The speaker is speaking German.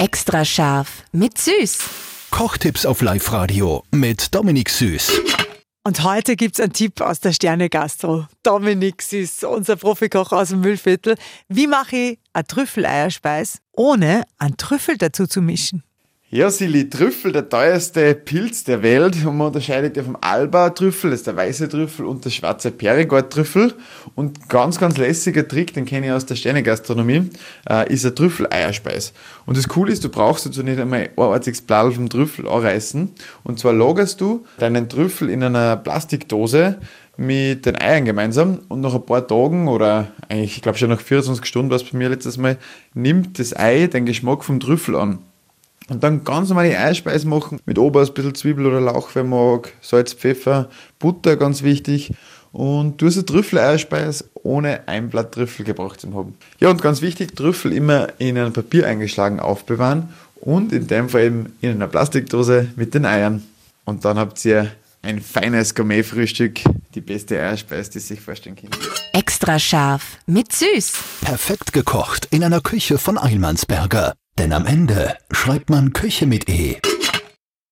Extra scharf mit Süß. Kochtipps auf Live-Radio mit Dominik Süß. Und heute gibt's einen Tipp aus der Sterne Gastro. Dominik Süß, unser Profikoch aus dem Müllviertel. Wie mache ich eine Trüffeleierspeis, ohne einen Trüffel dazu zu mischen? Ja, Silly, Trüffel, der teuerste Pilz der Welt. Und man unterscheidet ja vom Alba-Trüffel, das ist der weiße Trüffel, und der schwarze Perigord-Trüffel. Und ganz, ganz lässiger Trick, den kenne ich aus der Sternegastronomie, äh, ist ein Trüffeleierspeis. Und das Coole ist, du brauchst dazu nicht einmal ein einziges Blatt vom Trüffel anreißen. Und zwar lagerst du deinen Trüffel in einer Plastikdose mit den Eiern gemeinsam und nach ein paar Tagen oder eigentlich, ich glaube schon nach 24 Stunden war es bei mir letztes Mal, nimmt das Ei den Geschmack vom Trüffel an. Und dann ganz normale Eispeise machen, mit Oberst ein bisschen Zwiebel oder Lauch, wer mag, Salz, Pfeffer, Butter, ganz wichtig. Und du hast eine Trüffel-Eierspeise ohne ein Blatt Trüffel gebraucht zu haben. Ja, und ganz wichtig, Trüffel immer in ein Papier eingeschlagen aufbewahren und in dem Fall eben in einer Plastikdose mit den Eiern. Und dann habt ihr ein feines Gourmet-Frühstück, die beste Eierspeise, die sich vorstellen kann. Extra scharf mit Süß. Perfekt gekocht in einer Küche von Eilmannsberger. Denn am Ende schreibt man Küche mit E.